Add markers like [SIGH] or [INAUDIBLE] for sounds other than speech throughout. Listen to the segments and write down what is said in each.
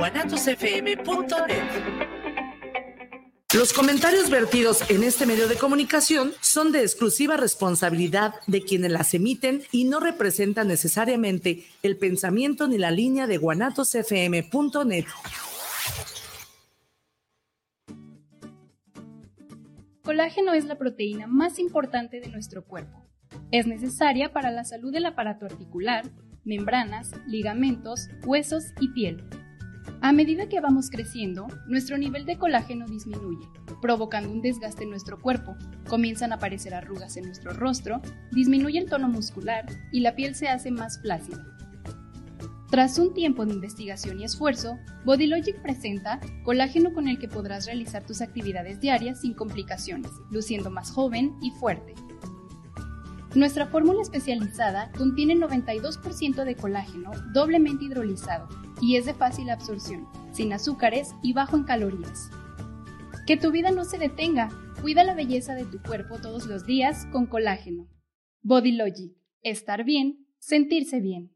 guanatosfm.net. Los comentarios vertidos en este medio de comunicación son de exclusiva responsabilidad de quienes las emiten y no representan necesariamente el pensamiento ni la línea de guanatosfm.net. Colágeno es la proteína más importante de nuestro cuerpo. Es necesaria para la salud del aparato articular, membranas, ligamentos, huesos y piel a medida que vamos creciendo, nuestro nivel de colágeno disminuye, provocando un desgaste en nuestro cuerpo, comienzan a aparecer arrugas en nuestro rostro, disminuye el tono muscular y la piel se hace más flácida. Tras un tiempo de investigación y esfuerzo, BodyLogic presenta colágeno con el que podrás realizar tus actividades diarias sin complicaciones, luciendo más joven y fuerte. Nuestra fórmula especializada contiene 92% de colágeno doblemente hidrolizado y es de fácil absorción, sin azúcares y bajo en calorías. Que tu vida no se detenga, cuida la belleza de tu cuerpo todos los días con colágeno. Body Logic, estar bien, sentirse bien.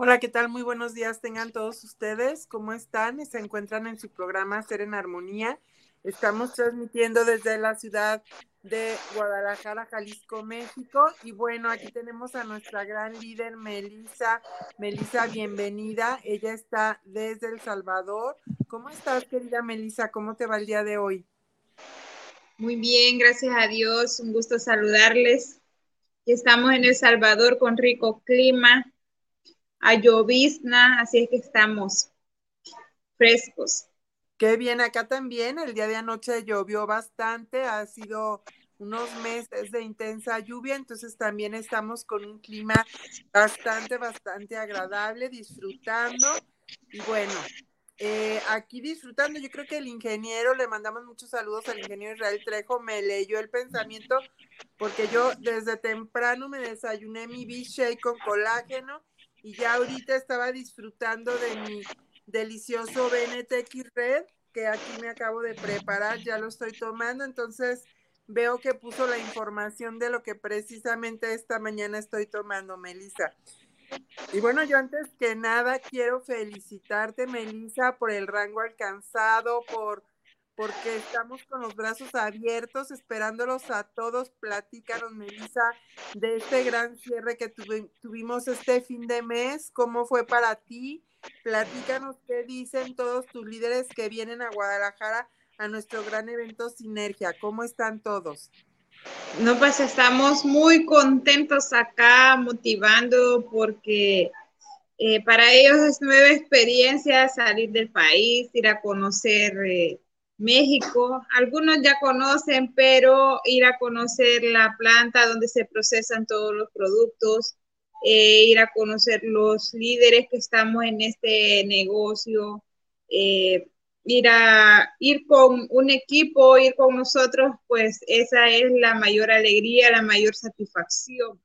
Hola, ¿qué tal? Muy buenos días tengan todos ustedes. ¿Cómo están? Se encuentran en su programa Ser en Armonía. Estamos transmitiendo desde la ciudad de Guadalajara, Jalisco, México. Y bueno, aquí tenemos a nuestra gran líder, Melisa. Melisa, bienvenida. Ella está desde El Salvador. ¿Cómo estás, querida Melisa? ¿Cómo te va el día de hoy? Muy bien, gracias a Dios. Un gusto saludarles. Estamos en El Salvador con rico clima, a llovizna, así es que estamos frescos. Qué bien, acá también el día de anoche llovió bastante, ha sido unos meses de intensa lluvia, entonces también estamos con un clima bastante, bastante agradable, disfrutando. Y bueno, eh, aquí disfrutando, yo creo que el ingeniero, le mandamos muchos saludos al ingeniero Israel Trejo, me leyó el pensamiento, porque yo desde temprano me desayuné mi B-Shake con colágeno y ya ahorita estaba disfrutando de mi delicioso BNTX Red que aquí me acabo de preparar, ya lo estoy tomando, entonces veo que puso la información de lo que precisamente esta mañana estoy tomando, Melissa. Y bueno, yo antes que nada quiero felicitarte, Melissa, por el rango alcanzado, por porque estamos con los brazos abiertos, esperándolos a todos. Platícanos, Melissa, de este gran cierre que tuvimos este fin de mes. ¿Cómo fue para ti? Platícanos qué dicen todos tus líderes que vienen a Guadalajara a nuestro gran evento Sinergia. ¿Cómo están todos? No, pues estamos muy contentos acá, motivando porque eh, para ellos es nueva experiencia salir del país, ir a conocer eh, México. Algunos ya conocen, pero ir a conocer la planta donde se procesan todos los productos, eh, ir a conocer los líderes que estamos en este negocio, eh, ir a ir con un equipo, ir con nosotros, pues esa es la mayor alegría, la mayor satisfacción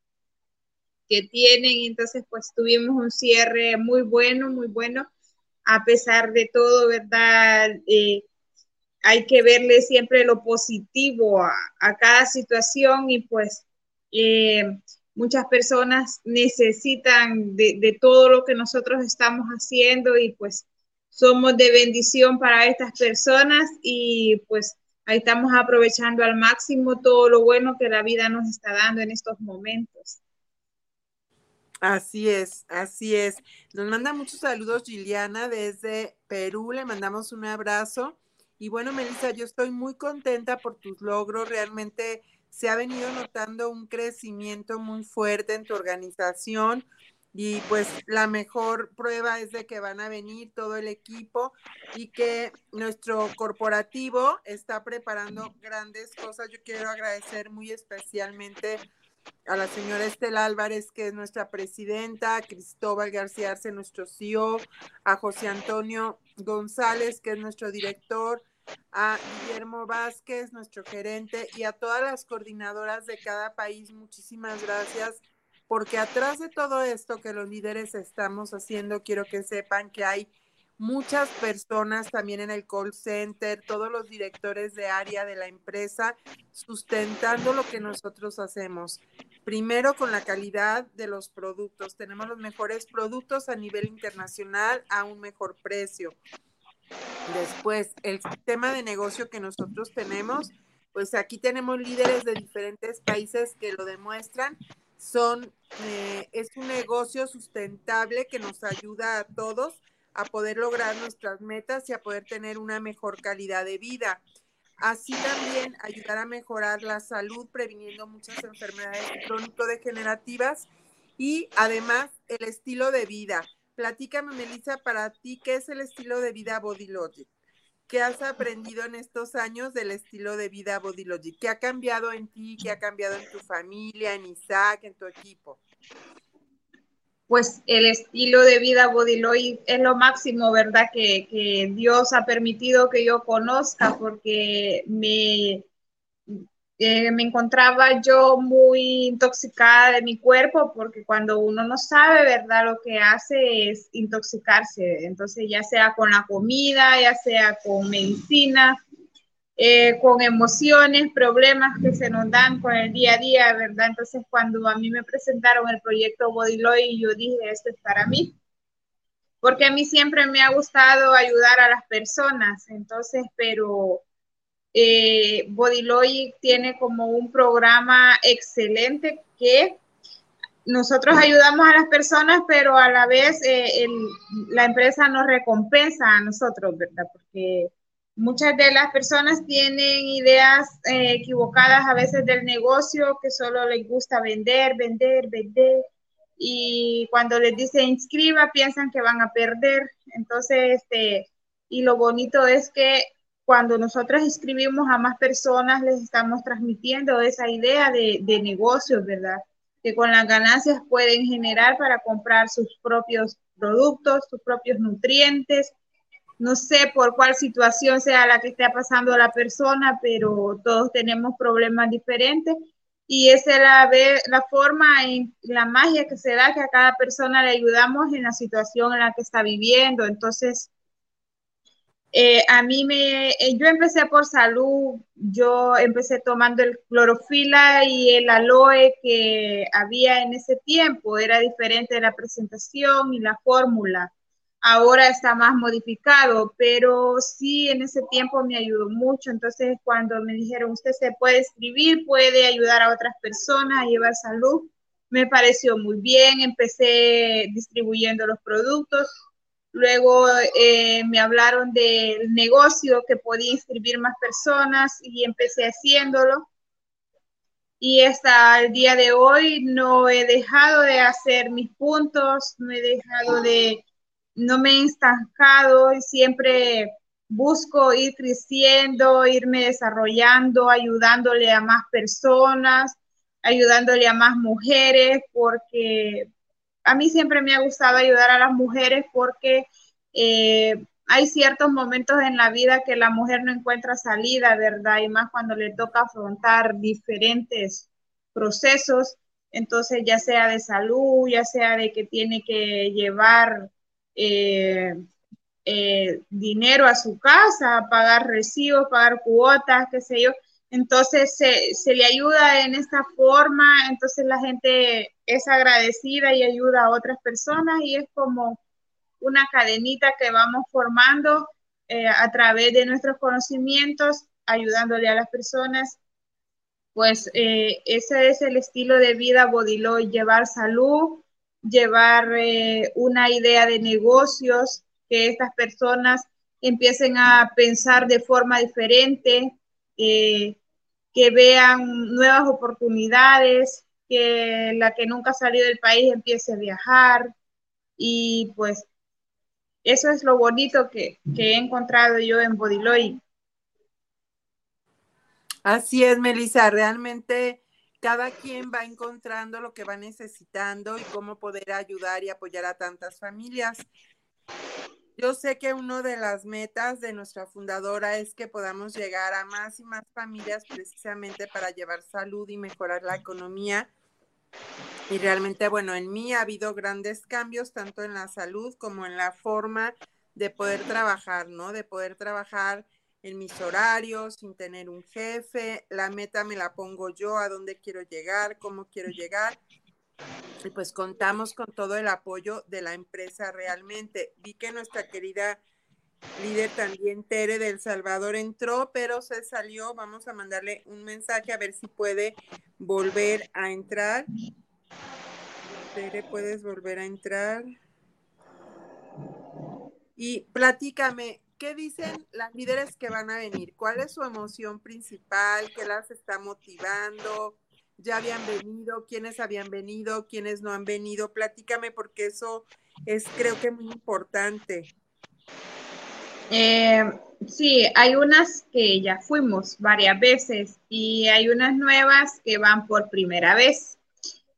que tienen. Entonces, pues tuvimos un cierre muy bueno, muy bueno, a pesar de todo, ¿verdad? Eh, hay que verle siempre lo positivo a, cada situación y pues eh, muchas personas necesitan de, de, todo lo que nosotros estamos haciendo y pues somos de bendición para estas personas y pues ahí estamos aprovechando al máximo todo lo bueno que la vida nos está dando en estos momentos. Así es, así es. Nos manda muchos saludos Giliana desde Perú, le mandamos un abrazo. Y bueno, Melissa, yo estoy muy contenta por tus logros, realmente se ha venido notando un crecimiento muy fuerte en tu organización y pues la mejor prueba es de que van a venir todo el equipo y que nuestro corporativo está preparando grandes cosas. Yo quiero agradecer muy especialmente a la señora Estela Álvarez, que es nuestra presidenta, a Cristóbal García Arce, nuestro CEO, a José Antonio González, que es nuestro director, a Guillermo Vázquez, nuestro gerente, y a todas las coordinadoras de cada país. Muchísimas gracias, porque atrás de todo esto que los líderes estamos haciendo, quiero que sepan que hay muchas personas también en el call center, todos los directores de área de la empresa, sustentando lo que nosotros hacemos. Primero con la calidad de los productos. Tenemos los mejores productos a nivel internacional a un mejor precio. Después, el sistema de negocio que nosotros tenemos, pues aquí tenemos líderes de diferentes países que lo demuestran. Son, eh, es un negocio sustentable que nos ayuda a todos a poder lograr nuestras metas y a poder tener una mejor calidad de vida. Así también ayudar a mejorar la salud, previniendo muchas enfermedades crónico-degenerativas y además el estilo de vida. Platícame, Melissa, para ti, ¿qué es el estilo de vida Body Logic? ¿Qué has aprendido en estos años del estilo de vida Body Logic? ¿Qué ha cambiado en ti? ¿Qué ha cambiado en tu familia, en Isaac, en tu equipo? Pues el estilo de vida Body Logic es lo máximo, ¿verdad? Que, que Dios ha permitido que yo conozca porque me eh, me encontraba yo muy intoxicada de mi cuerpo porque cuando uno no sabe, ¿verdad? Lo que hace es intoxicarse. Entonces, ya sea con la comida, ya sea con medicina, eh, con emociones, problemas que se nos dan con el día a día, ¿verdad? Entonces, cuando a mí me presentaron el proyecto Bodyloy, yo dije, esto es para mí. Porque a mí siempre me ha gustado ayudar a las personas, entonces, pero eh, Bodylogic tiene como un programa excelente que nosotros ayudamos a las personas, pero a la vez eh, la empresa nos recompensa a nosotros, ¿verdad? Porque muchas de las personas tienen ideas eh, equivocadas a veces del negocio, que solo les gusta vender, vender, vender. Y cuando les dice inscriba, piensan que van a perder. Entonces, este, y lo bonito es que cuando nosotros escribimos a más personas, les estamos transmitiendo esa idea de, de negocios, ¿verdad? Que con las ganancias pueden generar para comprar sus propios productos, sus propios nutrientes. No sé por cuál situación sea la que esté pasando la persona, pero todos tenemos problemas diferentes y esa es la, la forma, en la magia que se da que a cada persona le ayudamos en la situación en la que está viviendo. Entonces, eh, a mí me, eh, yo empecé por salud, yo empecé tomando el clorofila y el aloe que había en ese tiempo, era diferente de la presentación y la fórmula. Ahora está más modificado, pero sí en ese tiempo me ayudó mucho. Entonces, cuando me dijeron, usted se puede escribir, puede ayudar a otras personas a llevar salud, me pareció muy bien. Empecé distribuyendo los productos Luego eh, me hablaron del negocio que podía inscribir más personas y empecé haciéndolo. Y hasta el día de hoy no he dejado de hacer mis puntos, no he dejado de, no me he estancado y siempre busco ir creciendo, irme desarrollando, ayudándole a más personas, ayudándole a más mujeres, porque a mí siempre me ha gustado ayudar a las mujeres porque eh, hay ciertos momentos en la vida que la mujer no encuentra salida, ¿verdad? Y más cuando le toca afrontar diferentes procesos. entonces ya sea de salud, ya sea de que tiene que llevar eh, eh, dinero a su casa, pagar recibos, pagar cuotas, qué sé yo. Entonces se, se, le ayuda en esta forma, entonces la gente es agradecida y ayuda a otras personas y es como una cadenita que vamos formando eh, a través de nuestros conocimientos, ayudándole a las personas. Pues eh, ese es el estilo de vida Bodiloy, llevar salud, llevar eh, una idea de negocios, que estas personas empiecen a pensar de forma diferente, que vean nuevas oportunidades, que la que nunca ha salido del país empiece a viajar y pues eso es lo bonito que, he encontrado yo en Bodiloy. Así es, Melissa, realmente cada quien va encontrando lo que va necesitando y cómo poder ayudar y apoyar a tantas familias. Yo sé que una de las metas de nuestra fundadora es que podamos llegar a más y más familias precisamente para llevar salud y mejorar la economía. Y realmente, bueno, en mí ha habido grandes cambios tanto en la salud como en la forma de poder trabajar, ¿no? De poder trabajar en mis horarios, sin tener un jefe. La meta me la pongo yo, a dónde quiero llegar, cómo quiero llegar. Y pues contamos con todo el apoyo de la empresa realmente. Vi que nuestra querida líder también, Tere del Salvador, entró, pero se salió. Vamos a mandarle un mensaje a ver si puede volver a entrar. Tere, puedes volver a entrar. Y platícame, ¿qué dicen las líderes que van a venir? ¿Cuál es su emoción principal? ¿Qué las está motivando? Ya habían venido, quiénes habían venido, quiénes no han venido. Platícame porque eso es creo que muy importante. Eh, sí, hay unas que ya fuimos varias veces y hay unas nuevas que van por primera vez.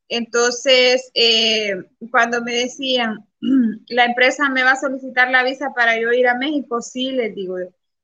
Entonces, eh, cuando me decían, [CLEARS THROAT] la empresa me va a solicitar la visa para yo ir a México, sí, les digo,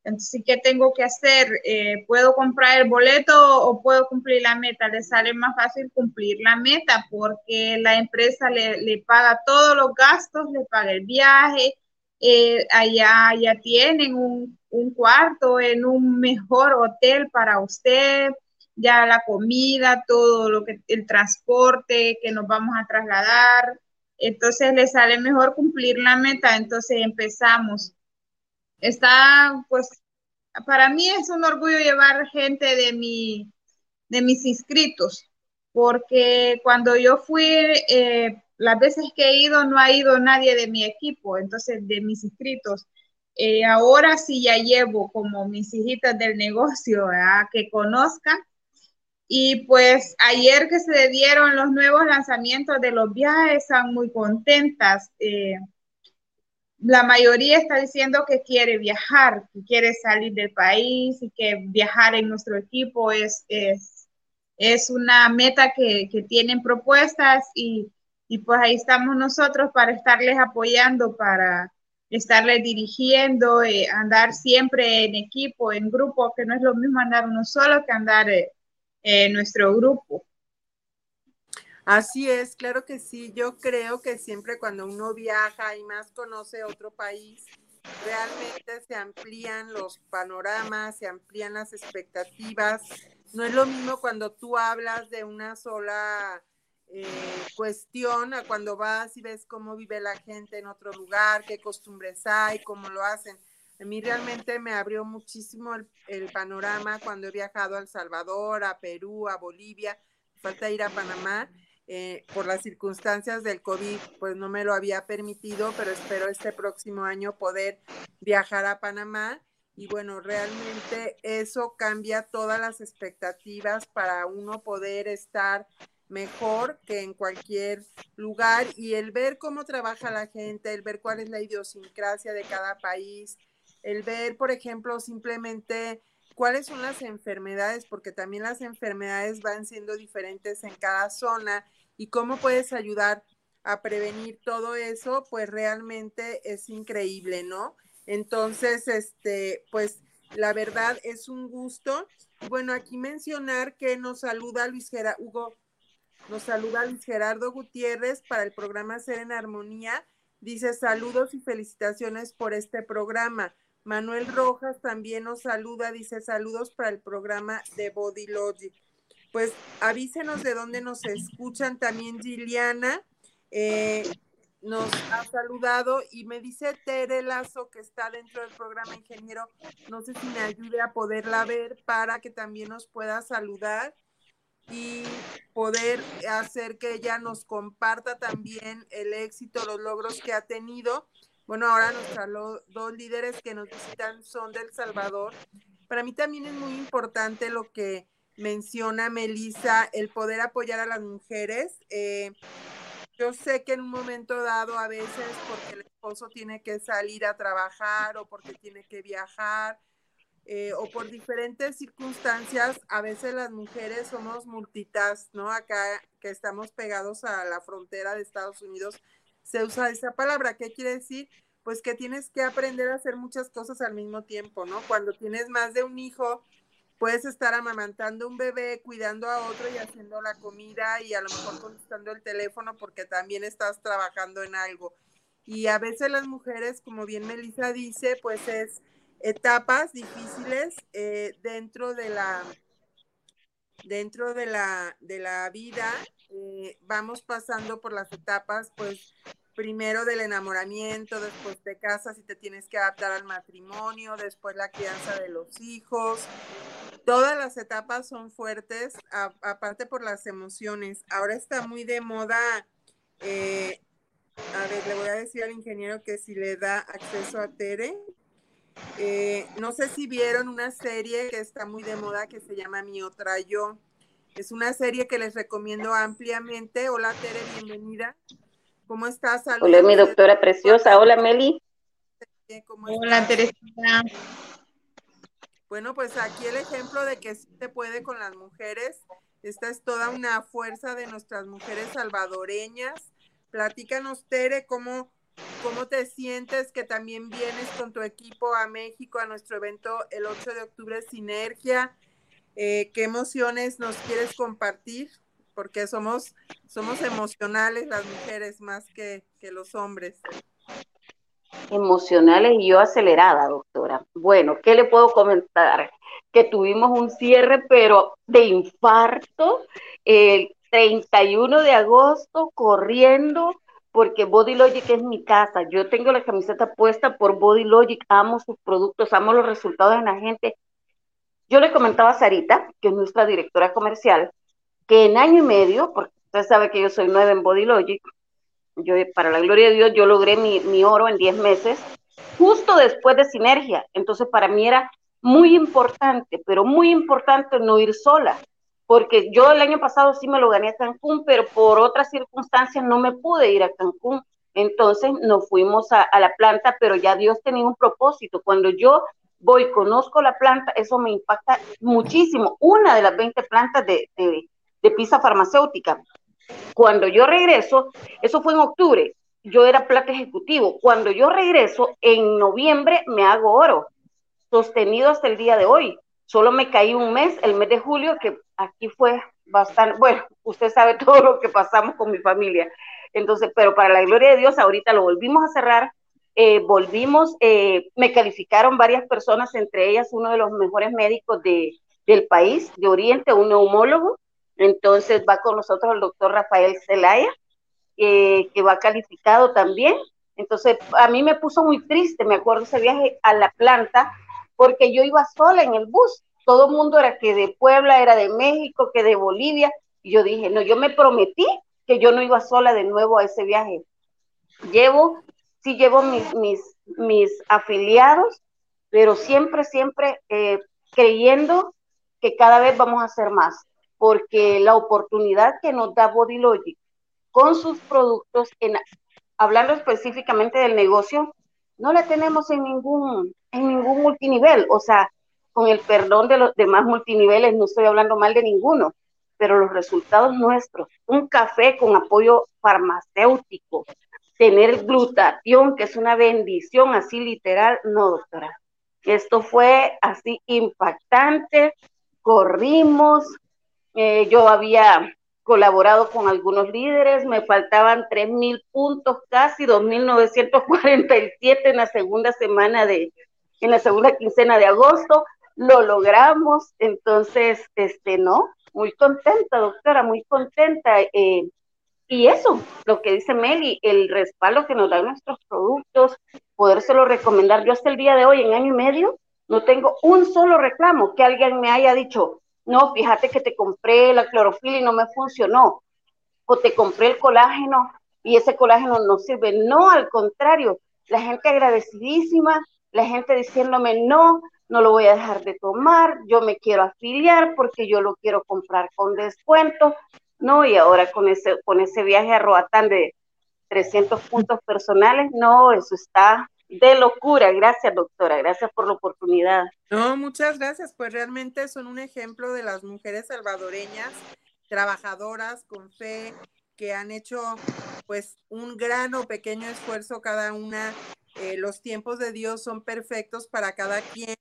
entonces, ¿qué tengo que hacer? Eh, ¿Puedo comprar el boleto o puedo cumplir la meta? Le sale más fácil cumplir la meta porque la empresa le, paga todos los gastos, le paga el viaje, eh, allá ya tienen un, un, cuarto en un mejor hotel para usted, ya la comida, todo lo que, el transporte que nos vamos a trasladar. Entonces le sale mejor cumplir la meta. Entonces empezamos está, pues, para mí es un orgullo llevar gente de, mi, de mis inscritos, porque cuando yo fui, eh, las veces que he ido, no ha ido nadie de mi equipo, entonces de mis inscritos. Eh, ahora sí ya llevo como mis hijitas del negocio a que conozcan. Y pues ayer que se dieron los nuevos lanzamientos de los viajes, están muy contentas. Eh, la mayoría está diciendo que quiere viajar, que quiere salir del país y que viajar en nuestro equipo es, es, es una meta que, que tienen propuestas y, y, pues ahí estamos nosotros para estarles apoyando, para estarles dirigiendo, eh, andar siempre en equipo, en grupo, que no es lo mismo andar uno solo que andar eh, en nuestro grupo. Así es, claro que sí. Yo creo que siempre cuando uno viaja y más conoce otro país, realmente se amplían los panoramas, se amplían las expectativas. No es lo mismo cuando tú hablas de una sola eh, cuestión a cuando vas y ves cómo vive la gente en otro lugar, qué costumbres hay, cómo lo hacen. A mí realmente me abrió muchísimo el, el panorama cuando he viajado a El Salvador, a Perú, a Bolivia, falta ir a Panamá eh, por las circunstancias del COVID, pues no me lo había permitido, pero espero este próximo año poder viajar a Panamá. Y bueno, realmente eso cambia todas las expectativas para uno poder estar mejor que en cualquier lugar y el ver cómo trabaja la gente, el ver cuál es la idiosincrasia de cada país, el ver, por ejemplo, simplemente cuáles son las enfermedades, porque también las enfermedades van siendo diferentes en cada zona y cómo puedes ayudar a prevenir todo eso, pues realmente es increíble, ¿no? Entonces, este, pues la verdad es un gusto. Bueno, aquí mencionar que nos saluda Luis Gerardo, Nos saluda Luis Gerardo Gutiérrez para el programa Ser en Armonía. Dice saludos y felicitaciones por este programa. Manuel Rojas también nos saluda, dice saludos para el programa de Body Logic. Pues avísenos de dónde nos escuchan también Giliana. Eh, nos ha saludado y me dice Tere Lazo que está dentro del programa ingeniero, no sé si me ayude a poderla ver para que también nos pueda saludar y poder hacer que ella nos comparta también el éxito, los logros que ha tenido. Bueno, ahora nuestros dos líderes que nos visitan son del Salvador. Para mí también es muy importante lo que menciona Melissa, el poder apoyar a las mujeres. Eh, yo sé que en un momento dado a veces porque el esposo tiene que salir a trabajar o porque tiene que viajar eh, o por diferentes circunstancias, a veces las mujeres somos multitask, ¿no? Acá que estamos pegados a la frontera de Estados Unidos, se usa esa palabra. ¿Qué quiere decir? Pues que tienes que aprender a hacer muchas cosas al mismo tiempo, ¿no? Cuando tienes más de un hijo, puedes estar amamantando un bebé, cuidando a otro y haciendo la comida y a lo mejor contestando el teléfono porque también estás trabajando en algo. Y a veces las mujeres, como bien Melissa dice, pues es etapas difíciles eh, dentro de la dentro de la de la vida eh, vamos pasando por las etapas pues primero del enamoramiento después te casas y te tienes que adaptar al matrimonio después la crianza de los hijos Todas las etapas son fuertes, aparte por las emociones. Ahora está muy de moda. Eh, a ver, le voy a decir al ingeniero que si le da acceso a Tere. Eh, no sé si vieron una serie que está muy de moda que se llama Mi Otra Yo. Es una serie que les recomiendo ampliamente. Hola Tere, bienvenida. ¿Cómo estás? Hola, mi doctora preciosa. Hola, Meli. Hola, Teresita. Bueno, pues aquí el ejemplo de que se puede con las mujeres. Esta es toda una fuerza de nuestras mujeres salvadoreñas. Platícanos, Tere, cómo, cómo te sientes que también vienes con tu equipo a México a nuestro evento el 8 de octubre, Sinergia. Eh, ¿Qué emociones nos quieres compartir? Porque somos, somos emocionales las mujeres más que, que los hombres emocionales y yo acelerada, doctora. Bueno, ¿qué le puedo comentar? Que tuvimos un cierre, pero de infarto, el 31 de agosto, corriendo, porque Body Logic es mi casa. Yo tengo la camiseta puesta por Body Logic, amo sus productos, amo los resultados de la gente. Yo le comentaba a Sarita, que es nuestra directora comercial, que en año y medio, porque usted sabe que yo soy nueva en Body Logic, yo, para la gloria de Dios, yo logré mi, oro en 10 meses, justo después de Sinergia. Entonces, para mí era muy importante, pero muy importante no ir sola, porque yo el año pasado sí me lo gané a Cancún, pero por otras circunstancias no me pude ir a Cancún. Entonces nos fuimos a, la planta, pero ya Dios tenía un propósito. Cuando yo voy, conozco la planta, eso me impacta muchísimo. Una de las 20 plantas de, de pizza farmacéutica. Cuando yo regreso, eso fue en octubre, yo era plata ejecutivo. Cuando yo regreso, en noviembre me hago oro, sostenido hasta el día de hoy. Solo me caí un mes, el mes de julio, que aquí fue bastante, bueno, usted sabe [LAUGHS] todo lo que pasamos con mi familia. Entonces, pero para la gloria de Dios, ahorita lo volvimos a cerrar, eh, volvimos, eh, me calificaron varias personas, entre ellas uno de los mejores médicos de, del país, de Oriente, un neumólogo, entonces va con nosotros el doctor Rafael Zelaya, que va calificado también. Entonces a mí me puso muy triste, me acuerdo ese viaje a la planta, porque yo iba sola en el bus. Todo el mundo era que de Puebla, era de México, que de Bolivia. Y yo dije, no, yo me prometí que yo no iba sola de nuevo a ese viaje. Llevo, sí llevo mis, mis, mis afiliados, pero siempre, siempre eh, creyendo que cada vez vamos a hacer más porque la oportunidad que nos da Body Logic con sus productos, hablando específicamente del negocio, no la tenemos en ningún, en ningún multinivel. O sea, con el perdón de los demás multiniveles, no estoy hablando mal de ninguno, pero los resultados nuestros, un café con apoyo farmacéutico, tener glutatión, que es una bendición así literal, no, doctora. Esto fue así impactante, corrimos, eh, yo había colaborado con algunos líderes, me faltaban 3.000 puntos casi, 2.947 en la segunda semana de, en la segunda quincena de agosto, lo logramos, entonces, este, no, muy contenta, doctora, muy contenta. Eh, y eso, lo que dice Meli, el respaldo que nos dan nuestros productos, podérselo recomendar. Yo hasta el día de hoy, en año y medio, no tengo un solo reclamo que alguien me haya dicho, no, fíjate que te compré la clorofila y no me funcionó, o te compré el colágeno y ese colágeno no sirve. No, al contrario, la gente agradecidísima, la gente diciéndome, no, no lo voy a dejar de tomar, yo me quiero afiliar porque yo lo quiero comprar con descuento, no, y ahora con ese, con ese viaje a Roatán de 300 puntos personales, no, eso está de locura. Gracias, doctora. Gracias por la oportunidad. No, muchas gracias. Pues realmente son un ejemplo de las mujeres salvadoreñas, trabajadoras, con fe, que han hecho pues un gran o pequeño esfuerzo cada una. Eh, los tiempos de Dios son perfectos para cada quien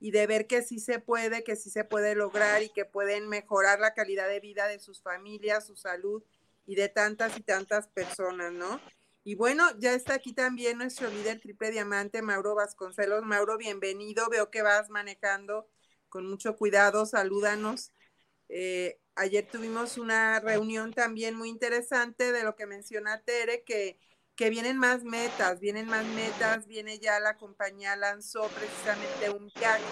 y de ver que sí se puede, que sí se puede lograr y que pueden mejorar la calidad de vida de sus familias, su salud y de tantas y tantas personas, ¿no? Y bueno, ya está aquí también nuestro líder triple diamante, Mauro Vasconcelos. Mauro, bienvenido. Veo que vas manejando con mucho cuidado. Salúdanos. Eh, ayer tuvimos una reunión también muy interesante de lo que menciona Tere, que, que vienen más metas, vienen más metas, viene ya la compañía lanzó precisamente un viaje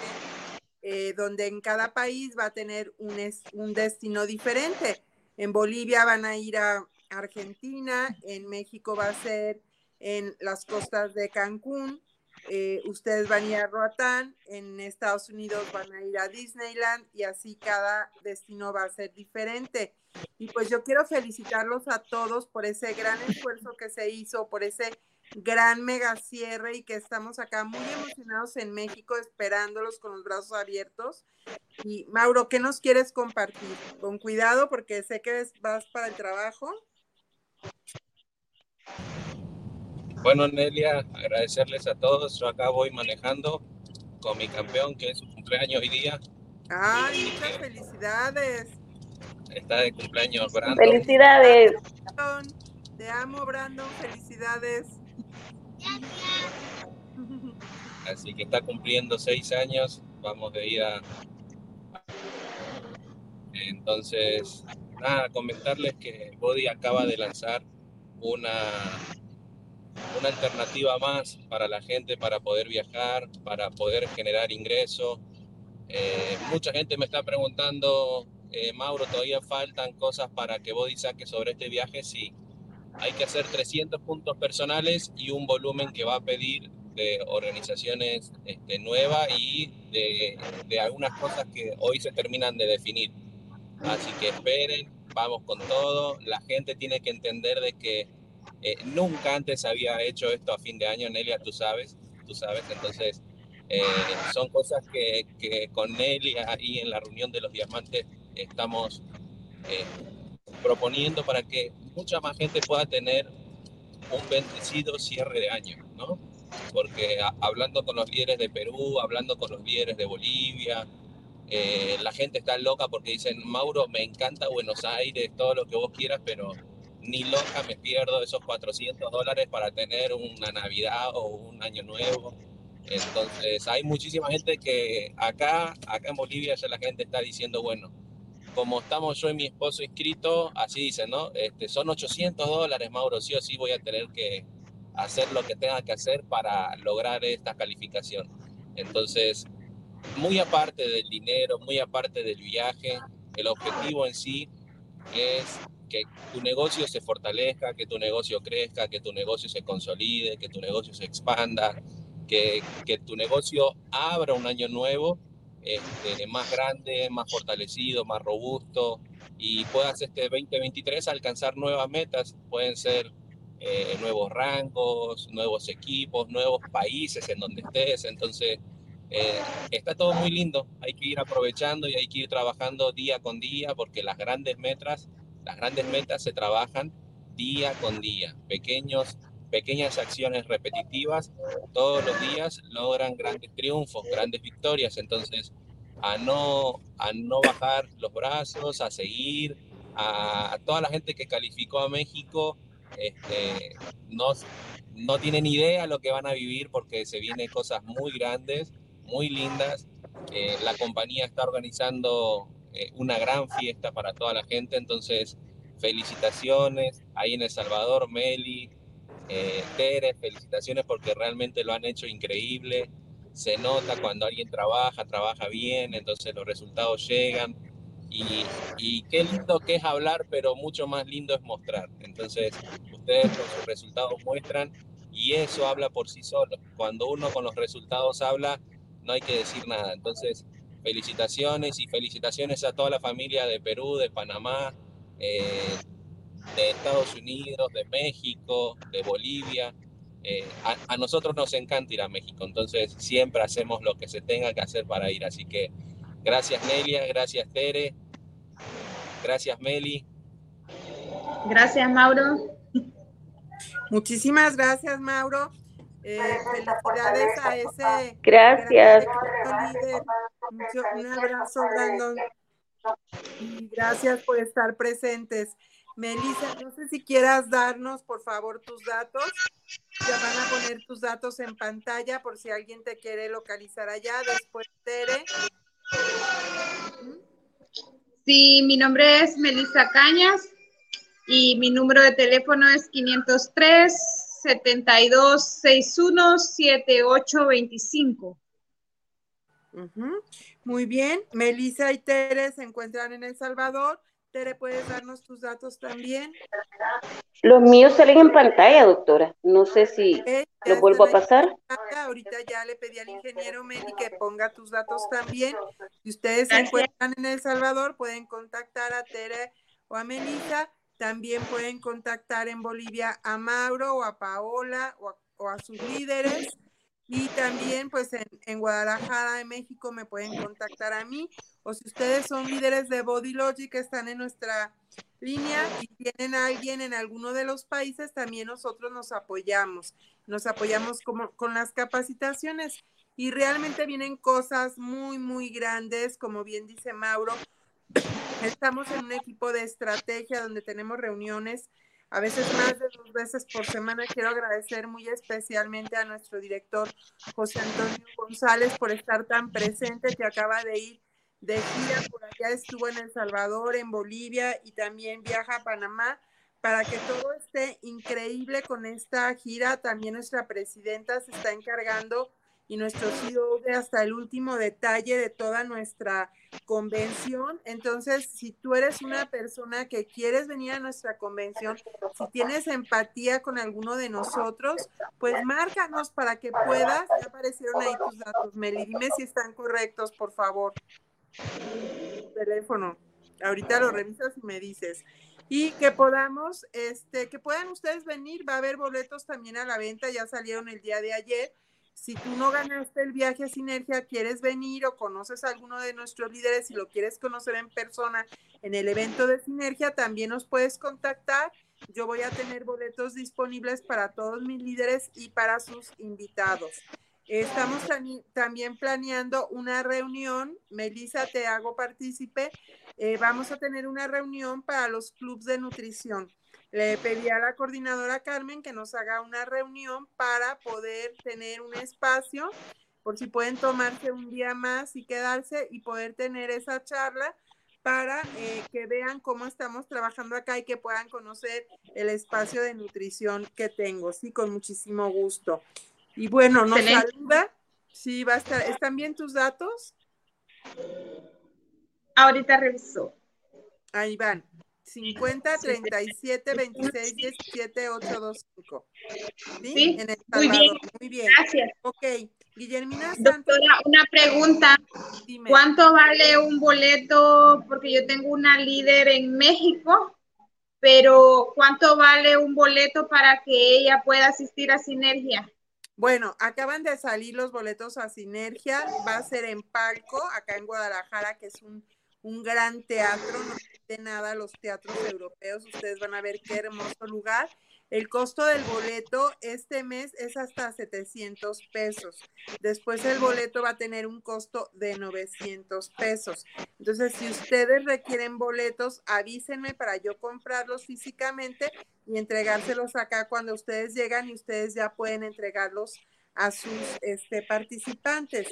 eh, donde en cada país va a tener un, un destino diferente. En Bolivia van a ir a Argentina, en México va a ser en las costas de Cancún, eh, ustedes van a ir a Roatán, en Estados Unidos van a ir a Disneyland y así cada destino va a ser diferente. Y pues yo quiero felicitarlos a todos por ese gran esfuerzo que se hizo, por ese gran mega cierre y que estamos acá muy emocionados en México esperándolos con los brazos abiertos. Y Mauro, ¿qué nos quieres compartir? Con cuidado porque sé que vas para el trabajo. Bueno, Nelia, agradecerles a todos. Yo acá voy manejando con mi campeón, que es su cumpleaños hoy día. ¡Ay, muchas felicidades! Está de cumpleaños Brandon. ¡Felicidades! Te amo, Brandon. Felicidades. Así que está cumpliendo seis años. Vamos de ida. Entonces, nada, comentarles que Body acaba de lanzar una una alternativa más para la gente para poder viajar, para poder generar ingresos. Eh, mucha gente me está preguntando, eh, Mauro, ¿todavía faltan cosas para que Body saque sobre este viaje? Sí, hay que hacer 300 puntos personales y un volumen que va a pedir de organizaciones este, nuevas y de, de algunas cosas que hoy se terminan de definir. Así que esperen, vamos con todo. La gente tiene que entender de que eh, nunca antes había hecho esto a fin de año, Nelia, tú sabes, tú sabes, entonces eh, son cosas que, que, con Nelia ahí en la reunión de los diamantes estamos eh, proponiendo para que mucha más gente pueda tener un bendecido cierre de año, ¿no? Porque hablando con los líderes de Perú, hablando con los líderes de Bolivia, la gente está loca porque dicen, Mauro, me encanta Buenos Aires, todo lo que vos quieras, pero ni loca me pierdo esos 400 dólares para tener una Navidad o un Año Nuevo. Entonces, hay muchísima gente que acá, acá en Bolivia ya la gente está diciendo, bueno, como estamos yo y mi esposo inscritos, así dicen, ¿no? Este, son 800 dólares, Mauro, sí o sí voy a tener que hacer lo que tenga que hacer para lograr esta calificación. Entonces, muy aparte del dinero, muy aparte del viaje, el objetivo en sí es que tu negocio se fortalezca, que tu negocio crezca, que tu negocio se consolide, que tu negocio se expanda, que, que tu negocio abra un año nuevo este, más grande, más fortalecido, más robusto y puedas este 2023 alcanzar nuevas metas. Pueden ser eh, nuevos rangos, nuevos equipos, nuevos países en donde estés. Entonces, eh, está todo muy lindo. Hay que ir aprovechando y hay que ir trabajando día con día porque las grandes metas las grandes metas se trabajan día con día, pequeños, pequeñas acciones repetitivas todos los días logran grandes triunfos, grandes victorias. Entonces, a no, a no bajar los brazos, a seguir, a, toda la gente que calificó a México. Este, no, no tienen idea lo que van a vivir porque se vienen cosas muy grandes, muy lindas. la compañía está organizando eh, una gran fiesta para toda la gente, entonces felicitaciones ahí en El Salvador, Meli, eh, Tere, felicitaciones porque realmente lo han hecho increíble. Se nota cuando alguien trabaja, trabaja bien, entonces los resultados llegan. Y, y, qué lindo que es hablar, pero mucho más lindo es mostrar. Entonces, ustedes con sus resultados muestran y eso habla por sí solo. Cuando uno con los resultados habla, no hay que decir nada. Entonces, felicitaciones y felicitaciones a toda la familia de Perú, de Panamá, eh, de Estados Unidos, de México, de Bolivia. Eh, a, nosotros nos encanta ir a México, entonces siempre hacemos lo que se tenga que hacer para ir. Así que gracias Nelia, gracias Tere, gracias Meli. Gracias Mauro. Muchísimas gracias Mauro. Eh, felicidades a ese. Gracias. Un abrazo, Brandon. Y gracias por estar presentes. Melissa, no sé si quieras darnos, por favor, tus datos. Ya van a poner tus datos en pantalla por si alguien te quiere localizar allá. Después, Tere. Sí, mi nombre es Melissa Cañas y mi número de teléfono es 503 7261 7825. Muy bien. Melissa y Tere se encuentran en El Salvador. Tere, ¿puedes darnos tus datos también? Los míos salen en pantalla, doctora. No sé si lo vuelvo a pasar. Ahorita ya le pedí al ingeniero Meli que ponga tus datos también. Si ustedes se encuentran en El Salvador, pueden contactar a Tere o a Melissa. También pueden contactar en Bolivia a Mauro o a Paola o a, sus líderes. Y también, pues en, Guadalajara, en México, me pueden contactar a mí. O si ustedes son líderes de Body Logic, están en nuestra línea y tienen a alguien en alguno de los países, también nosotros nos apoyamos. Nos apoyamos como, con las capacitaciones. Y realmente vienen cosas muy, muy grandes, como bien dice Mauro. Estamos en un equipo de estrategia donde tenemos reuniones a veces más de dos veces por semana. Quiero agradecer muy especialmente a nuestro director José Antonio González por estar tan presente, que acaba de ir de gira por allá, estuvo en El Salvador, en Bolivia y también viaja a Panamá para que todo esté increíble con esta gira. También nuestra presidenta se está encargando y nuestro CEO de hasta el último detalle de toda nuestra convención. Entonces, si tú eres una persona que quieres venir a nuestra convención, si tienes empatía con alguno de nosotros, pues márcanos para que puedas. Ya aparecieron ahí tus datos, Meli. Dime si están correctos, por favor. Teléfono. Ahorita lo revisas y me dices. Y que podamos, este, que puedan ustedes venir, va a haber boletos también a la venta, ya salieron el día de ayer si tú no ganaste el viaje a Sinergia, quieres venir o conoces a alguno de nuestros líderes y lo quieres conocer en persona en el evento de Sinergia, también nos puedes contactar. Yo voy a tener boletos disponibles para todos mis líderes y para sus invitados. Estamos también planeando una reunión. Melissa, te hago partícipe. Eh, vamos a tener una reunión para los clubes de nutrición. Le pedí a la coordinadora Carmen que nos haga una reunión para poder tener un espacio, por si pueden tomarse un día más y quedarse y poder tener esa charla para eh, que vean cómo estamos trabajando acá y que puedan conocer el espacio de nutrición que tengo, sí, con muchísimo gusto. Y bueno, nos saluda. Sí, va a estar. ¿Están bien tus datos? Ahorita reviso. Ahí van. 50 37 26 17 8 2 5. ¿Sí? En el Muy bien. Muy bien. Gracias. Ok. Guillermina Doctora, una pregunta. ¿Cuánto vale un boleto? Porque yo tengo una líder en México, pero ¿cuánto vale un boleto para que ella pueda asistir a Sinergia? Bueno, acaban de salir los boletos a Sinergia. Va a ser en Palco, acá en Guadalajara, que es un un gran teatro, no de nada los teatros europeos, ustedes van a ver qué hermoso lugar. El costo del boleto este mes es hasta 700 pesos. Después el boleto va a tener un costo de 900 pesos. Entonces, si ustedes requieren boletos, avísenme para yo comprarlos físicamente y entregárselos acá cuando ustedes llegan y ustedes ya pueden entregarlos a sus este, participantes.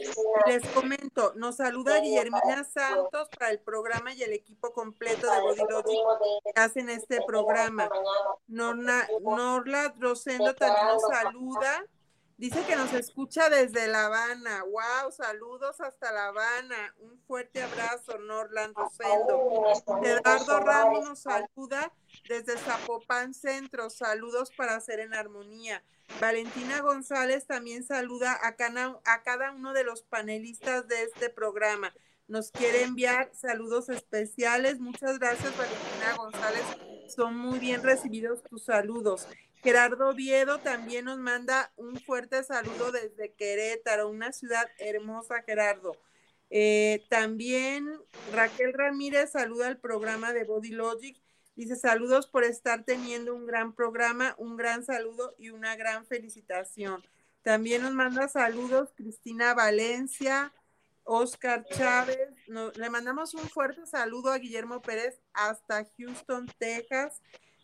Les comento, nos saluda Guillermina Santos para el programa y el equipo completo de Body que hacen este programa. Norna, Norla Rosendo también nos saluda. Dice que nos escucha desde La Habana. ¡Wow! Saludos hasta La Habana. Un fuerte abrazo, Norland Rosendo. Eduardo Ramos nos saluda desde Zapopan Centro. Saludos para hacer en armonía. Valentina González también saluda a cada uno de los panelistas de este programa. Nos quiere enviar saludos especiales. Muchas gracias, Valentina González. Son muy bien recibidos tus saludos. Gerardo Viedo también nos manda un fuerte saludo desde Querétaro, una ciudad hermosa, Gerardo. Eh, también Raquel Ramírez saluda al programa de Body Logic. Dice saludos por estar teniendo un gran programa, un gran saludo y una gran felicitación. También nos manda saludos Cristina Valencia, Oscar Chávez. le mandamos un fuerte saludo a Guillermo Pérez hasta Houston, Texas.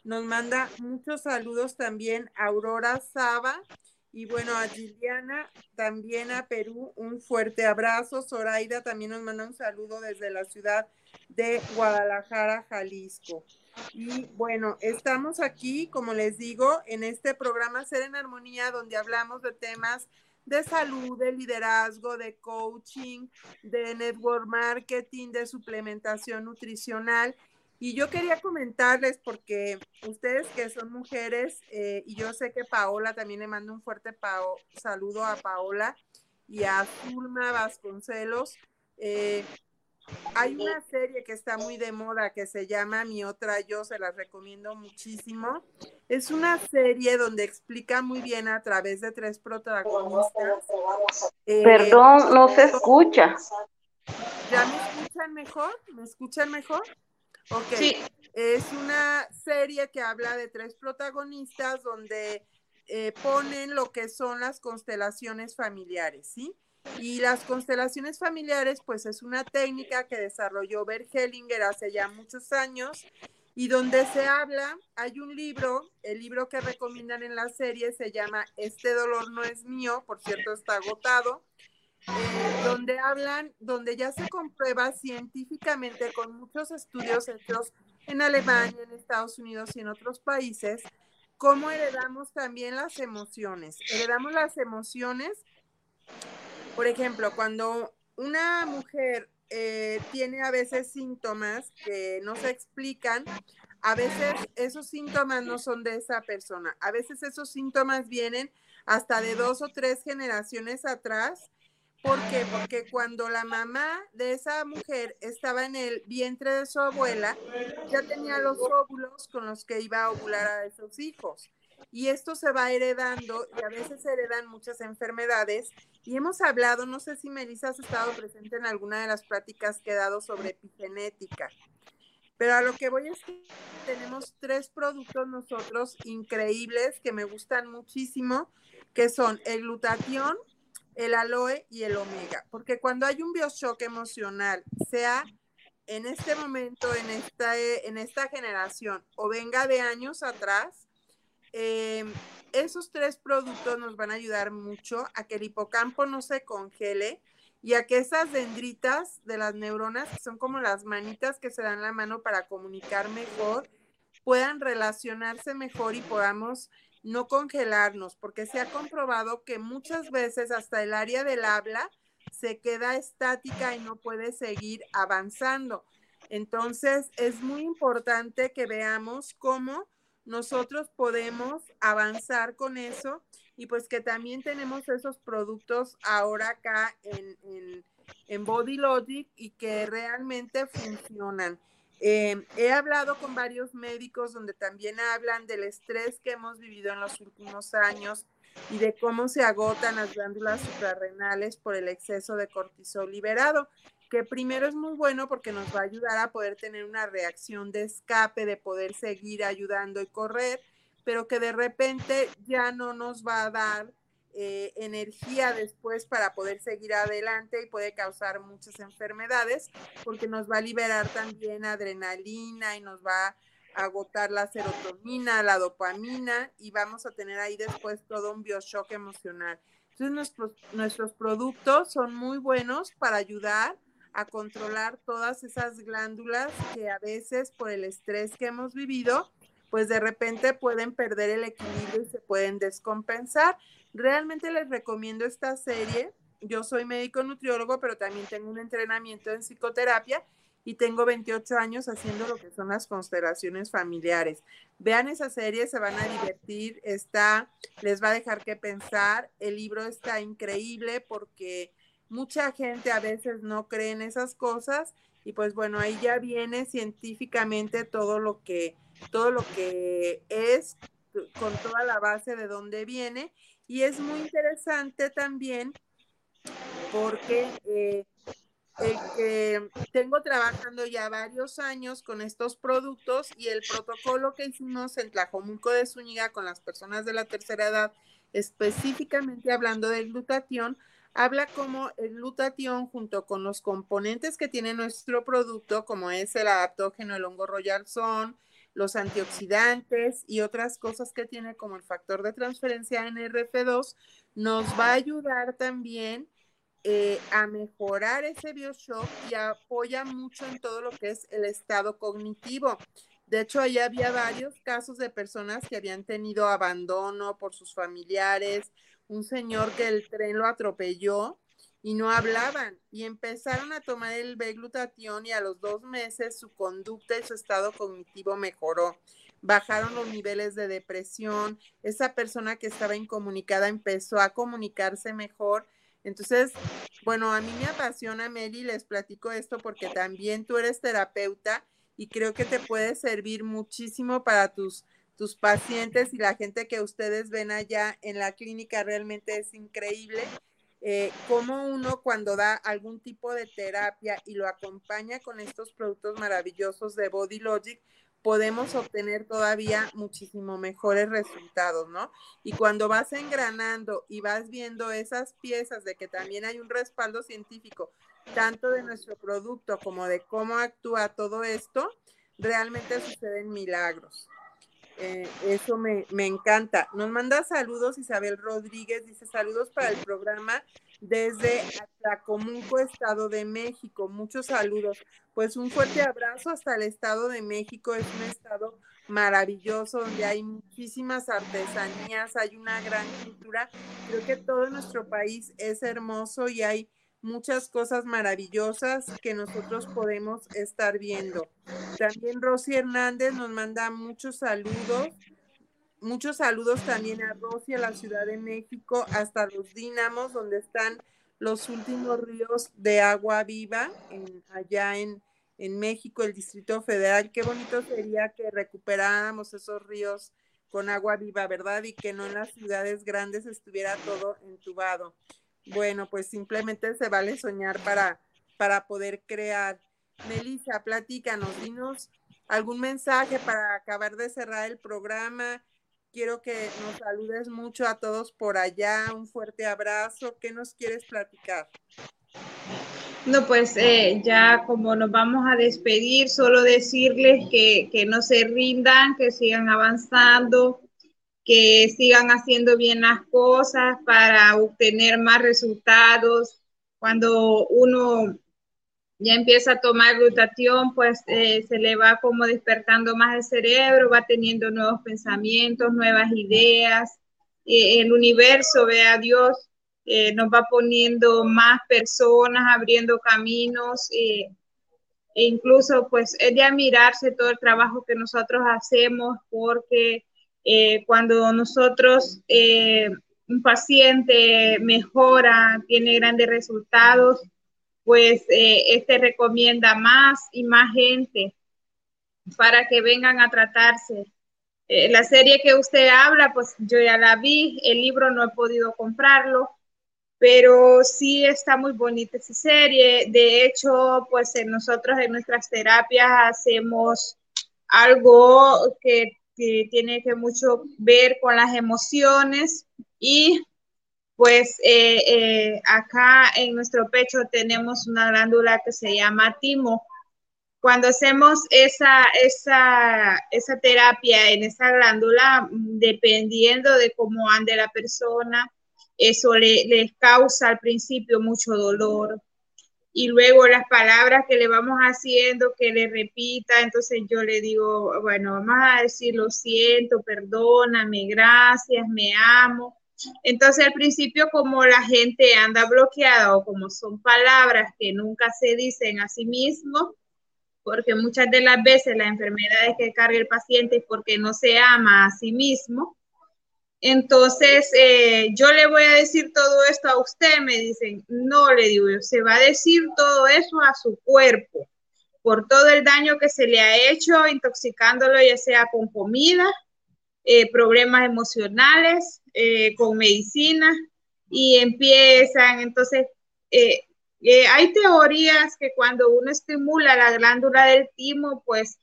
Nos manda muchos saludos también Aurora Saba. Y bueno, a Giliana, también a Perú, un fuerte abrazo. Zoraida también nos manda un saludo desde la ciudad de Guadalajara, Jalisco. Y bueno, estamos aquí, como les digo, en este programa Ser en Armonía, donde hablamos de temas de salud, de liderazgo, de coaching, de network marketing, de suplementación nutricional. Y yo quería comentarles, porque ustedes que son mujeres, eh, y yo sé que Paola también le mando un fuerte saludo a Paola y a Zulma Vasconcelos. Eh, hay una serie que está muy de moda que se llama Mi otra yo, se la recomiendo muchísimo. Es una serie donde explica muy bien a través de tres protagonistas. Eh, Perdón, no se escucha. ¿Ya me escuchan mejor? ¿Me escuchan mejor? Ok. Es una serie que habla de tres protagonistas donde eh, ponen lo que son las constelaciones familiares, ¿sí? Y las constelaciones familiares, pues es una técnica que desarrolló Bert Hellinger hace ya muchos años y donde se habla, hay un libro, el libro que recomiendan en la serie se llama Este dolor no es mío, por cierto está agotado, donde hablan, donde ya se comprueba científicamente con muchos estudios hechos en Alemania, en Estados Unidos y en otros países, cómo heredamos también las emociones. Heredamos las emociones, por ejemplo, cuando una mujer eh, tiene a veces síntomas que no se explican, a veces esos síntomas no son de esa persona, a veces esos síntomas vienen hasta de dos o tres generaciones atrás ¿Por qué? Porque cuando la mamá de esa mujer estaba en el vientre de su abuela, ya tenía los óvulos con los que iba a ovular a esos hijos. Y esto se va heredando y a veces se heredan muchas enfermedades. Y hemos hablado, no sé si Melissa has estado presente en alguna de las prácticas que he dado sobre epigenética. Pero a lo que voy es que tenemos tres productos nosotros increíbles que me gustan muchísimo, que son el glutatión, el aloe y el omega, porque cuando hay un bioshock emocional, sea en este momento, en esta, en esta generación o venga de años atrás, em, esos tres productos nos van a ayudar mucho a que el hipocampo no se congele y a que esas dendritas de las neuronas, que son como las manitas que se dan la mano para comunicar mejor, puedan relacionarse mejor y podamos no congelarnos, porque se ha comprobado que muchas veces hasta el área del habla se queda estática y no puede seguir avanzando. Entonces, es muy importante que veamos cómo nosotros podemos avanzar con eso y pues que también tenemos esos productos ahora acá en, en, Body Logic y que realmente funcionan. Eh, he hablado con varios médicos donde también hablan del estrés que hemos vivido en los últimos años y de cómo se agotan las glándulas suprarrenales por el exceso de cortisol liberado, que primero es muy bueno porque nos va a ayudar a poder tener una reacción de escape, de poder seguir ayudando y correr, pero que de repente ya no nos va a dar eh, energía después para poder seguir adelante y puede causar muchas enfermedades porque nos va a liberar también adrenalina y nos va a agotar la serotonina, la dopamina y vamos a tener ahí después todo un bioshock emocional. Entonces nuestros, nuestros productos son muy buenos para ayudar a controlar todas esas glándulas que a veces por el estrés que hemos vivido, pues de repente pueden perder el equilibrio y se pueden descompensar. Realmente les recomiendo esta serie. Yo soy médico nutriólogo, pero también tengo un entrenamiento en psicoterapia y tengo 28 años haciendo lo que son las constelaciones familiares. Vean esa serie, se van a divertir, está, les va a dejar que pensar. El libro está increíble porque mucha gente a veces no cree en esas cosas y pues bueno, ahí ya viene científicamente todo lo que todo lo que es con toda la base de dónde viene. Y es muy interesante también porque eh, tengo trabajando ya varios años con estos productos y el protocolo que hicimos en Tlajomulco de Zúñiga con las personas de la tercera edad, específicamente hablando del glutatión, habla como el glutatión junto con los componentes que tiene nuestro producto, como es el adaptógeno, el hongo royal son, los antioxidantes y otras cosas que tiene como el factor de transferencia NRF2, nos va a ayudar también eh, a mejorar ese bioshock y apoya mucho en todo lo que es el estado cognitivo. De hecho, ahí había varios casos de personas que habían tenido abandono por sus familiares, un señor que el tren lo atropelló y no hablaban y empezaron a tomar el B-glutatión y a los dos meses su conducta y su estado cognitivo mejoró. Bajaron los niveles de depresión, esa persona que estaba incomunicada empezó a comunicarse mejor. Entonces, bueno, a mí me apasiona, Meli, les platico esto porque también tú eres terapeuta y creo que te puede servir muchísimo para tus, tus pacientes y la gente que ustedes ven allá en la clínica realmente es increíble eh, cómo uno cuando da algún tipo de terapia y lo acompaña con estos productos maravillosos de Body Logic, podemos obtener todavía muchísimo mejores resultados, ¿no? Y cuando vas engranando y vas viendo esas piezas de que también hay un respaldo científico, tanto de nuestro producto como de cómo actúa todo esto, realmente suceden milagros. Eh, eso me, encanta. Nos manda saludos Isabel Rodríguez, dice saludos para el programa desde Atlacomulco, Estado de México. Muchos saludos. Pues un fuerte abrazo hasta el Estado de México. Es un estado maravilloso donde hay muchísimas artesanías, hay una gran cultura. Creo que todo nuestro país es hermoso y hay muchas cosas maravillosas que nosotros podemos estar viendo. También Rosy Hernández nos manda muchos saludos. Muchos saludos también a Rosy, a la Ciudad de México, hasta los Dínamos, donde están los últimos ríos de agua viva, en, allá en, en México, el Distrito Federal. Qué bonito sería que recuperáramos esos ríos con agua viva, ¿verdad? Y que no en las ciudades grandes estuviera todo entubado. Bueno, pues simplemente se vale soñar para, para poder crear. Melissa, platícanos, dinos algún mensaje para acabar de cerrar el programa. Quiero que nos saludes mucho a todos por allá. Un fuerte abrazo. ¿Qué nos quieres platicar? No, pues eh, ya como nos vamos a despedir, solo decirles que, que no se rindan, que sigan avanzando, que sigan haciendo bien las cosas para obtener más resultados. Cuando uno ya empieza a tomar glutatión, pues eh, se le va como despertando más el cerebro, va teniendo nuevos pensamientos, nuevas ideas. Eh, el universo, vea Dios, eh, nos va poniendo más personas, abriendo caminos. e incluso, pues, es de admirarse todo el trabajo que nosotros hacemos porque eh, cuando nosotros, eh, un paciente mejora, tiene grandes resultados, pues eh, este recomienda más y más gente para que vengan a tratarse. la serie que usted habla, pues yo ya la vi, el libro no he podido comprarlo, pero sí está muy bonita esa serie. De hecho, pues nosotros en nuestras terapias hacemos algo que que tiene que mucho ver con las emociones y pues eh, eh, acá en nuestro pecho tenemos una glándula que se llama timo. Cuando hacemos esa, esa, esa terapia en esa glándula, dependiendo de cómo ande la persona, eso le, causa al principio mucho dolor, y luego las palabras que le vamos haciendo, que le repita, entonces yo le digo, bueno, vamos a decir lo siento, perdóname, gracias, me amo. Entonces al principio como la gente anda bloqueada o como son palabras que nunca se dicen a sí mismo, porque muchas de las veces la enfermedad es que carga el paciente porque no se ama a sí mismo, entonces, eh, yo le voy a decir todo esto a usted, me dicen, no, le digo yo, se va a decir todo eso a su cuerpo por todo el daño que se le ha hecho, intoxicándolo ya sea con comida, eh, problemas emocionales, eh, con medicina, y empiezan, entonces, hay teorías que cuando uno estimula la glándula del timo, pues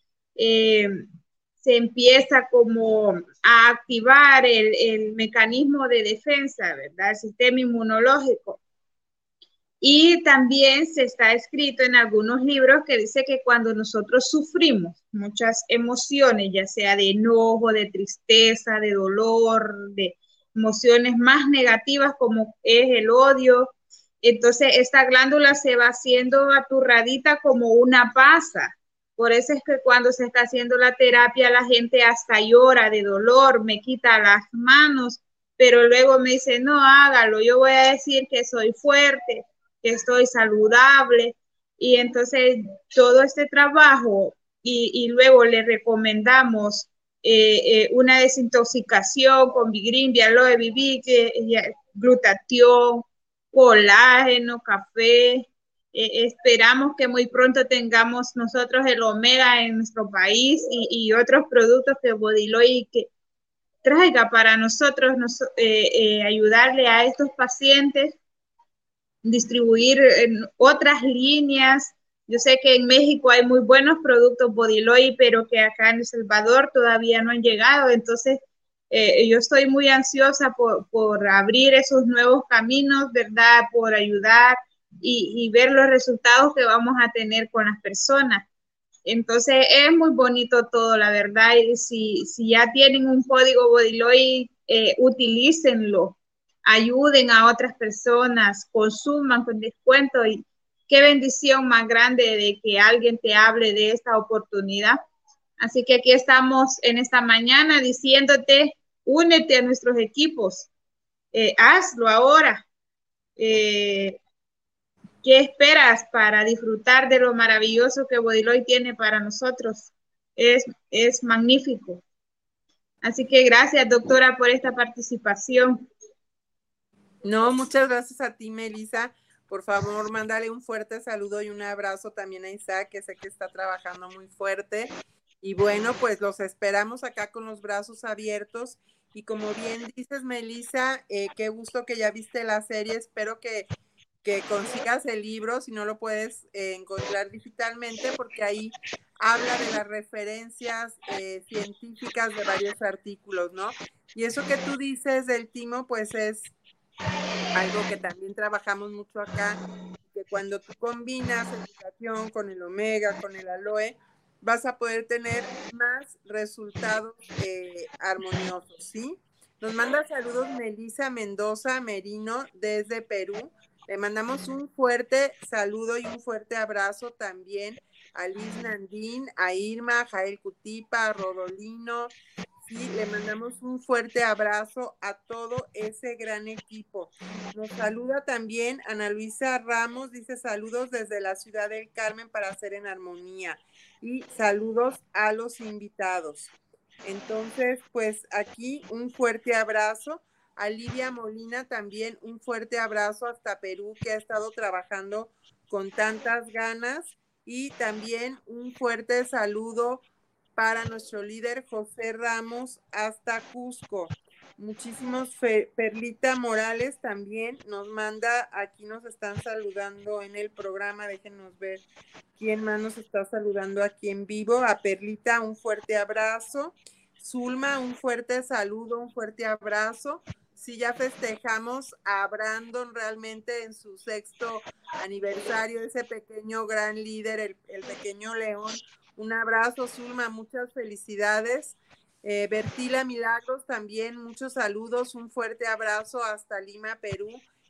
se empieza como a activar el, mecanismo de defensa, ¿verdad? El sistema inmunológico. Y también se está escrito en algunos libros que dice que cuando nosotros sufrimos muchas emociones, ya sea de enojo, de tristeza, de dolor, de emociones más negativas como es el odio, entonces esta glándula se va haciendo aturradita como una pasa por eso es que cuando se está haciendo la terapia, la gente hasta llora de dolor, me quita las manos, pero luego me dice, no, hágalo, yo voy a decir que soy fuerte, que estoy saludable. Y entonces todo este trabajo y, luego le recomendamos eh, eh, una desintoxicación con Bigrin, aloe, que glutatión, colágeno, café, eh, esperamos que muy pronto tengamos nosotros el omega en nuestro país y, otros productos que Bodiloy que traiga para nosotros eh, eh, ayudarle a estos pacientes, distribuir en otras líneas. Yo sé que en México hay muy buenos productos Bodiloy, pero que acá en El Salvador todavía no han llegado. Entonces, yo estoy muy ansiosa por, por abrir esos nuevos caminos, ¿verdad? Por ayudar y, ver los resultados que vamos a tener con las personas. Entonces es muy bonito todo, la verdad. Y si, si ya tienen un código Bodiloy, eh, utilícenlo, ayuden a otras personas, consuman con descuento y qué bendición más grande de que alguien te hable de esta oportunidad. Así que aquí estamos en esta mañana diciéndote, únete a nuestros equipos, eh, hazlo ahora. Eh, ¿Qué esperas para disfrutar de lo maravilloso que Bodiloy tiene para nosotros? Es, es magnífico. Así que gracias, doctora, por esta participación. No, muchas gracias a ti, Melissa. Por favor, mándale un fuerte saludo y un abrazo también a Isaac, que sé que está trabajando muy fuerte. Y bueno, pues los esperamos acá con los brazos abiertos. Y como bien dices, Melissa, eh, qué gusto que ya viste la serie. Espero que que consigas el libro si no lo puedes eh, encontrar digitalmente, porque ahí habla de las referencias eh, científicas de varios artículos, ¿no? Y eso que tú dices del timo, pues es algo que también trabajamos mucho acá, que cuando tú combinas educación con el omega, con el aloe, vas a poder tener más resultados eh, armoniosos, ¿sí? Nos manda saludos Melissa Mendoza Merino desde Perú. Le mandamos un fuerte saludo y un fuerte abrazo también a Liz Nandín, a Irma, a Jael Cutipa, a Rodolino. Sí, le mandamos un fuerte abrazo a todo ese gran equipo. Nos saluda también Ana Luisa Ramos, dice saludos desde la ciudad del Carmen para hacer en armonía y saludos a los invitados. Entonces, pues aquí un fuerte abrazo a Lidia Molina también un fuerte abrazo hasta Perú, que ha estado trabajando con tantas ganas. Y también un fuerte saludo para nuestro líder José Ramos hasta Cusco. Muchísimos, Perlita Morales también nos manda, aquí nos están saludando en el programa, déjenos ver quién más nos está saludando aquí en vivo. A Perlita un fuerte abrazo. Zulma, un fuerte saludo, un fuerte abrazo. Sí, ya festejamos a Brandon realmente en su sexto aniversario, ese pequeño gran líder, el, el pequeño león. Un abrazo, Zulma, muchas felicidades. Eh, Bertila Milagros también, muchos saludos, un fuerte abrazo hasta Lima, Perú.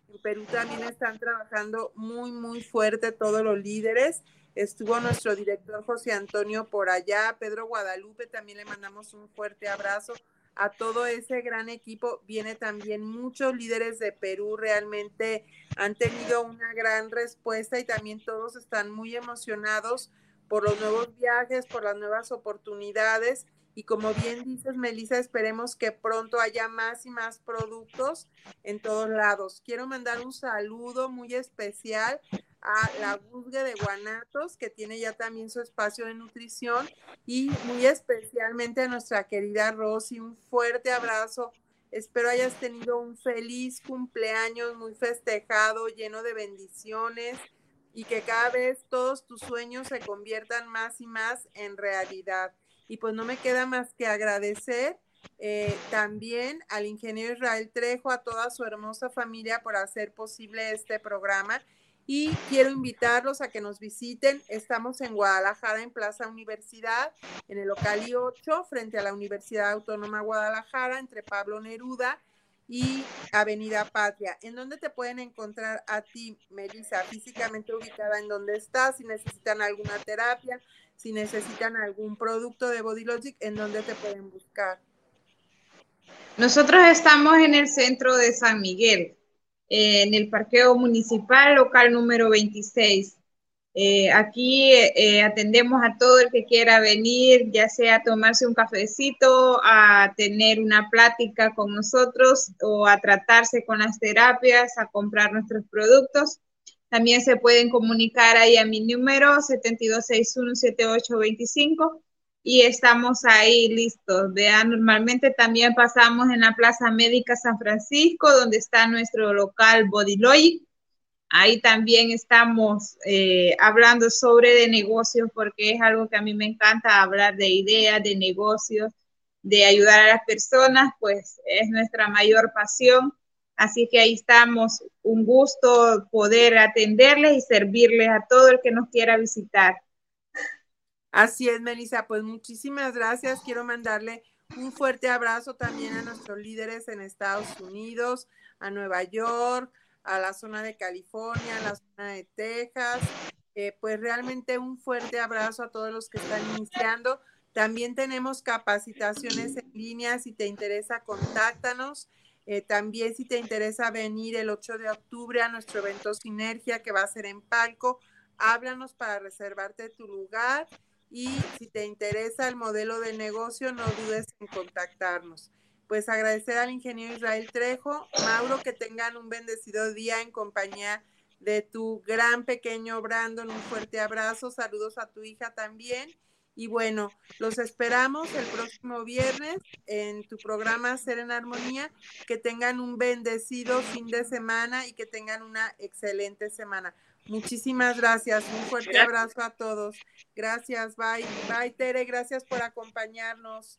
En Perú también están trabajando muy, muy fuerte todos los líderes. Estuvo nuestro director José Antonio por allá, Pedro Guadalupe, también le mandamos un fuerte abrazo. A todo ese gran equipo viene también muchos líderes de Perú, realmente han tenido una gran respuesta y también todos están muy emocionados por los nuevos viajes, por las nuevas oportunidades y como bien dices, Melissa, esperemos que pronto haya más y más productos en todos lados. Quiero mandar un saludo muy especial a la Busgue de Guanatos, que tiene ya también su espacio de nutrición, y muy especialmente a nuestra querida Rosy. Un fuerte abrazo. Espero hayas tenido un feliz cumpleaños, muy festejado, lleno de bendiciones y que cada vez todos tus sueños se conviertan más y más en realidad. Y pues no me queda más que agradecer eh, también al ingeniero Israel Trejo, a toda su hermosa familia por hacer posible este programa. Y quiero invitarlos a que nos visiten. Estamos en Guadalajara, en Plaza Universidad, en el local I8, frente a la Universidad Autónoma Guadalajara, entre Pablo Neruda y Avenida Patria. ¿En dónde te pueden encontrar a ti, Melissa? Físicamente ubicada en dónde estás, si necesitan alguna terapia, si necesitan algún producto de Body Logic, ¿en dónde te pueden buscar? Nosotros estamos en el centro de San Miguel, en el parqueo municipal local número 26. Eh, aquí eh, atendemos a todo el que quiera venir, ya sea a tomarse un cafecito, a tener una plática con nosotros o a tratarse con las terapias, a comprar nuestros productos. También se pueden comunicar ahí a mi número 72617825 y estamos ahí listos. Vean, normalmente también pasamos en la Plaza Médica San Francisco, donde está nuestro local Bodylogic. Ahí también estamos eh, hablando sobre de negocios porque es algo que a mí me encanta hablar de ideas, de negocios, de ayudar a las personas, pues es nuestra mayor pasión. Así que ahí estamos, un gusto poder atenderles y servirles a todo el que nos quiera visitar. Así es, Melissa, pues muchísimas gracias. Quiero mandarle un fuerte abrazo también a nuestros líderes en Estados Unidos, a Nueva York, a la zona de California, a la zona de Texas. Eh, pues realmente un fuerte abrazo a todos los que están iniciando. También tenemos capacitaciones en línea. Si te interesa, contáctanos. Eh, también si te interesa venir el 8 de octubre a nuestro evento Sinergia que va a ser en Palco, háblanos para reservarte tu lugar y si te interesa el modelo de negocio, no dudes en contactarnos. Pues agradecer al ingeniero Israel Trejo, Mauro, que tengan un bendecido día en compañía de tu gran pequeño Brandon. Un fuerte abrazo, saludos a tu hija también y bueno, los esperamos el próximo viernes en tu programa Ser en Armonía. Que tengan un bendecido fin de semana y que tengan una excelente semana. Muchísimas gracias. Un fuerte abrazo a todos. Gracias. Bye. Bye, Tere. Gracias por acompañarnos.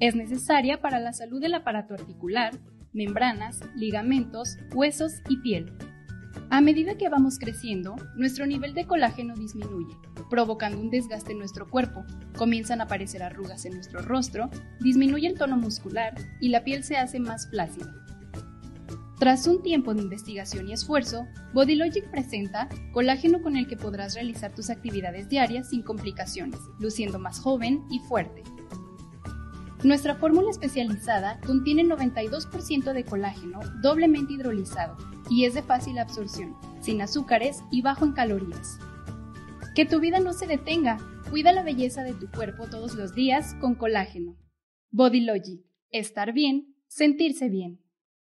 Es necesaria para la salud del aparato articular, membranas, ligamentos, huesos y piel. A medida que vamos creciendo, nuestro nivel de colágeno disminuye, provocando un desgaste en nuestro cuerpo. Comienzan a aparecer arrugas en nuestro rostro, disminuye el tono muscular y la piel se hace más flácida. Tras un tiempo de investigación y esfuerzo, Bodylogic presenta colágeno con el que podrás realizar tus actividades diarias sin complicaciones, luciendo más joven y fuerte. Nuestra fórmula especializada contiene 92% de colágeno doblemente hidrolizado y es de fácil absorción, sin azúcares y bajo en calorías. Que tu vida no se detenga, cuida la belleza de tu cuerpo todos los días con colágeno. Bodylogic, estar bien, sentirse bien.